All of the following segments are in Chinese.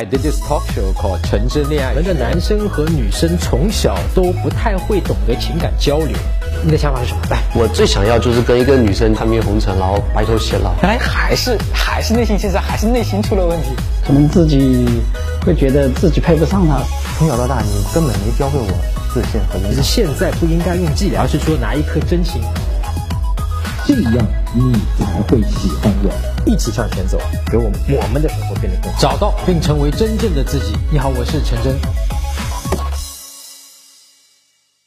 I did this talk show called《纯真恋爱我们的男生和女生从小都不太会懂得情感交流，你的想法是什么？来，我最想要就是跟一个女生看遍红尘，然后白头偕老。看来还是还是内心其实还是内心出了问题。可能自己会觉得自己配不上她。从小到大，你根本没教会我自信和就是现在不应该用伎俩，而是说拿一颗真心。这样你才会喜欢我。一起向前走，给我们我们的生活变得更好，找到并成为真正的自己。你好，我是陈真。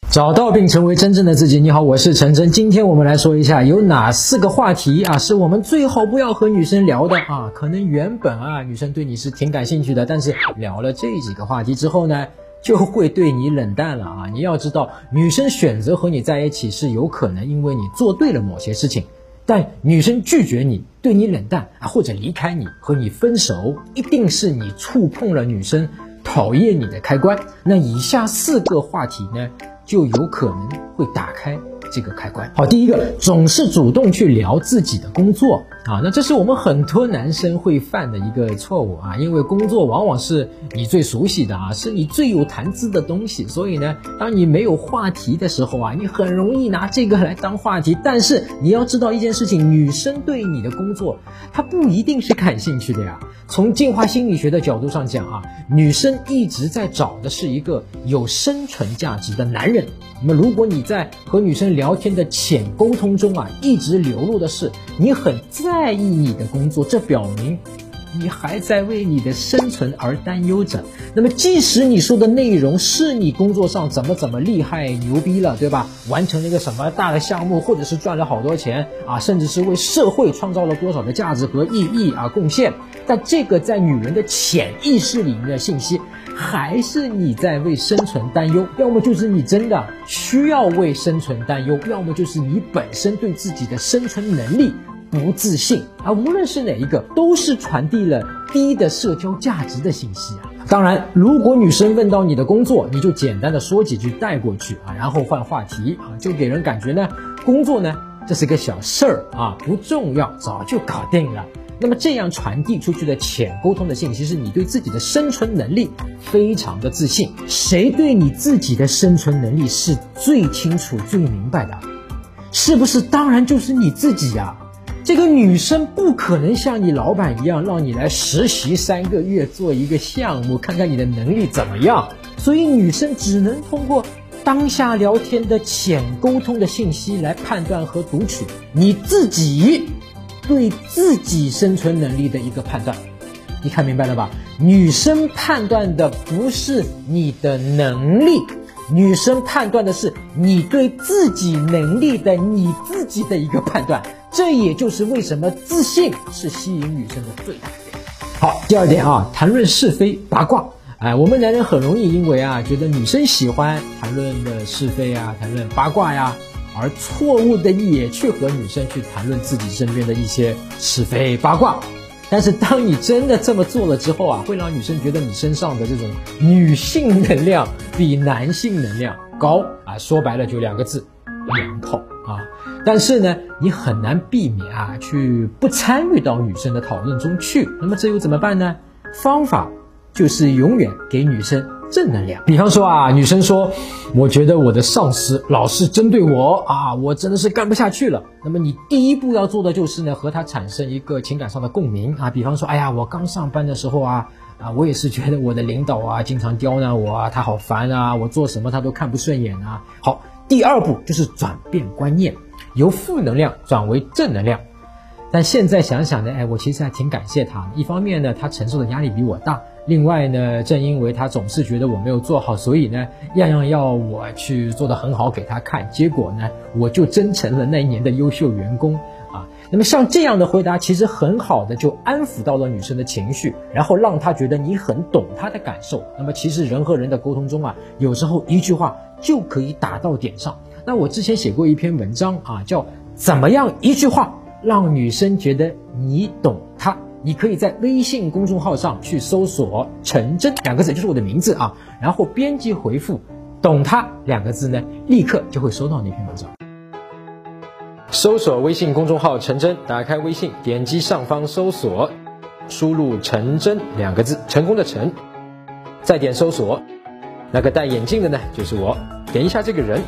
找到并成为真正的自己。你好，我是陈真。今天我们来说一下有哪四个话题啊，是我们最好不要和女生聊的啊。可能原本啊，女生对你是挺感兴趣的，但是聊了这几个话题之后呢，就会对你冷淡了啊。你要知道，女生选择和你在一起是有可能因为你做对了某些事情。但女生拒绝你，对你冷淡啊，或者离开你，和你分手，一定是你触碰了女生讨厌你的开关。那以下四个话题呢，就有可能会打开。这个开关好，第一个总是主动去聊自己的工作啊，那这是我们很多男生会犯的一个错误啊，因为工作往往是你最熟悉的啊，是你最有谈资的东西，所以呢，当你没有话题的时候啊，你很容易拿这个来当话题。但是你要知道一件事情，女生对你的工作，她不一定是感兴趣的呀。从进化心理学的角度上讲啊，女生一直在找的是一个有生存价值的男人。那么如果你在和女生聊，聊天的浅沟通中啊，一直流露的是你很在意你的工作，这表明你还在为你的生存而担忧着。那么，即使你说的内容是你工作上怎么怎么厉害牛逼了，对吧？完成了一个什么大的项目，或者是赚了好多钱啊，甚至是为社会创造了多少的价值和意义啊贡献，但这个在女人的潜意识里面的信息。还是你在为生存担忧，要么就是你真的需要为生存担忧，要么就是你本身对自己的生存能力不自信啊。无论是哪一个，都是传递了低的社交价值的信息啊。当然，如果女生问到你的工作，你就简单的说几句带过去啊，然后换话题啊，就给人感觉呢，工作呢这是个小事儿啊，不重要，早就搞定了。那么这样传递出去的浅沟通的信息是你对自己的生存能力非常的自信。谁对你自己的生存能力是最清楚、最明白的？是不是？当然就是你自己呀。这个女生不可能像你老板一样让你来实习三个月做一个项目，看看你的能力怎么样。所以女生只能通过当下聊天的浅沟通的信息来判断和读取你自己。对自己生存能力的一个判断，你看明白了吧？女生判断的不是你的能力，女生判断的是你对自己能力的你自己的一个判断。这也就是为什么自信是吸引女生的最大原因。好，第二点啊，谈论是非八卦。哎，我们男人很容易因为啊，觉得女生喜欢谈论的是非啊，谈论八卦呀。而错误的也去和女生去谈论自己身边的一些是非八卦，但是当你真的这么做了之后啊，会让女生觉得你身上的这种女性能量比男性能量高啊，说白了就两个字，娘炮啊！但是呢，你很难避免啊，去不参与到女生的讨论中去。那么这又怎么办呢？方法就是永远给女生。正能量，比方说啊，女生说，我觉得我的上司老是针对我啊，我真的是干不下去了。那么你第一步要做的就是呢，和他产生一个情感上的共鸣啊。比方说，哎呀，我刚上班的时候啊，啊，我也是觉得我的领导啊，经常刁难我啊，他好烦啊，我做什么他都看不顺眼啊。好，第二步就是转变观念，由负能量转为正能量。但现在想想呢，哎，我其实还挺感谢他。一方面呢，他承受的压力比我大；另外呢，正因为他总是觉得我没有做好，所以呢，样样要我去做得很好给他看。结果呢，我就真成了那一年的优秀员工啊。那么像这样的回答，其实很好的就安抚到了女生的情绪，然后让她觉得你很懂她的感受。那么其实人和人的沟通中啊，有时候一句话就可以打到点上。那我之前写过一篇文章啊，叫怎么样一句话。让女生觉得你懂她，你可以在微信公众号上去搜索“陈真”两个字，就是我的名字啊，然后编辑回复“懂她”两个字呢，立刻就会收到那篇文章。搜索微信公众号“陈真”，打开微信，点击上方搜索，输入“陈真”两个字，成功的陈，再点搜索，那个戴眼镜的呢就是我，点一下这个人。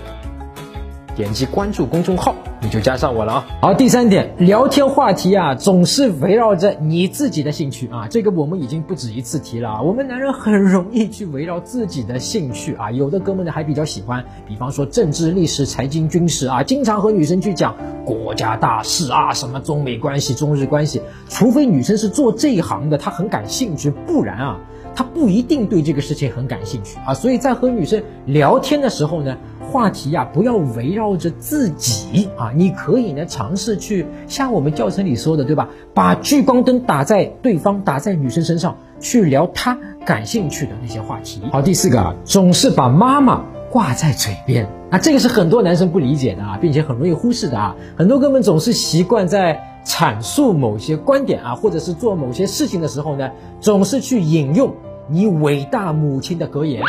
点击关注公众号，你就加上我了啊！好，第三点，聊天话题啊，总是围绕着你自己的兴趣啊。这个我们已经不止一次提了啊。我们男人很容易去围绕自己的兴趣啊，有的哥们呢还比较喜欢，比方说政治、历史、财经、军事啊，经常和女生去讲国家大事啊，什么中美关系、中日关系。除非女生是做这一行的，她很感兴趣，不然啊，他不一定对这个事情很感兴趣啊。所以在和女生聊天的时候呢。话题呀，不要围绕着自己啊！你可以呢尝试去像我们教程里说的，对吧？把聚光灯打在对方，打在女生身上，去聊她感兴趣的那些话题。好，第四个啊，总是把妈妈挂在嘴边啊，这个是很多男生不理解的啊，并且很容易忽视的啊。很多哥们总是习惯在阐述某些观点啊，或者是做某些事情的时候呢，总是去引用你伟大母亲的格言。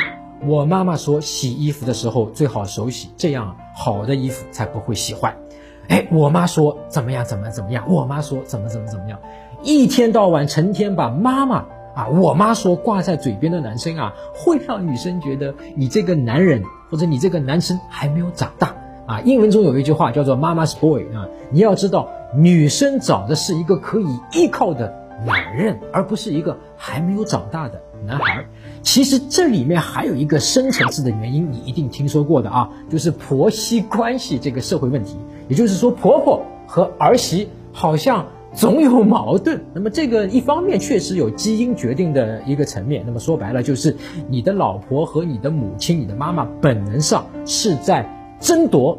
我妈妈说，洗衣服的时候最好手洗，这样好的衣服才不会洗坏。哎，我妈说怎么样怎么怎么样，我妈说怎么怎么怎么样，一天到晚成天把妈妈啊，我妈说挂在嘴边的男生啊，会让女生觉得你这个男人或者你这个男生还没有长大啊。英文中有一句话叫做“妈妈是 boy” 啊，你要知道，女生找的是一个可以依靠的男人，而不是一个还没有长大的男孩。其实这里面还有一个深层次的原因，你一定听说过的啊，就是婆媳关系这个社会问题。也就是说，婆婆和儿媳好像总有矛盾。那么这个一方面确实有基因决定的一个层面。那么说白了，就是你的老婆和你的母亲、你的妈妈本能上是在争夺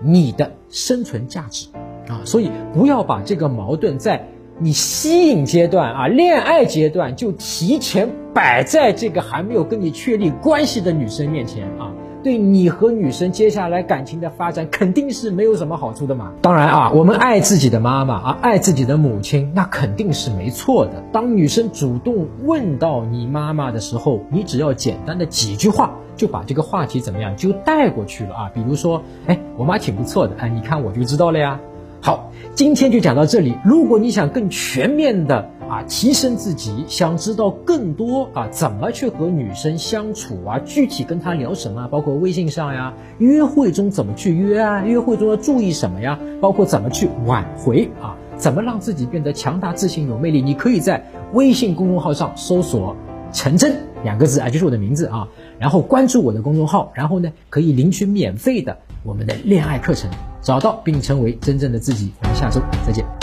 你的生存价值啊。所以不要把这个矛盾在。你吸引阶段啊，恋爱阶段就提前摆在这个还没有跟你确立关系的女生面前啊，对你和女生接下来感情的发展肯定是没有什么好处的嘛。当然啊，我们爱自己的妈妈啊，爱自己的母亲，那肯定是没错的。当女生主动问到你妈妈的时候，你只要简单的几句话就把这个话题怎么样就带过去了啊。比如说，哎，我妈挺不错的，哎，你看我就知道了呀。好，今天就讲到这里。如果你想更全面的啊提升自己，想知道更多啊怎么去和女生相处啊，具体跟她聊什么，包括微信上呀，约会中怎么去约啊，约会中要注意什么呀，包括怎么去挽回啊，怎么让自己变得强大、自信、有魅力，你可以在微信公众号上搜索“陈真”两个字啊，就是我的名字啊，然后关注我的公众号，然后呢可以领取免费的我们的恋爱课程。找到并成为真正的自己。我们下周再见。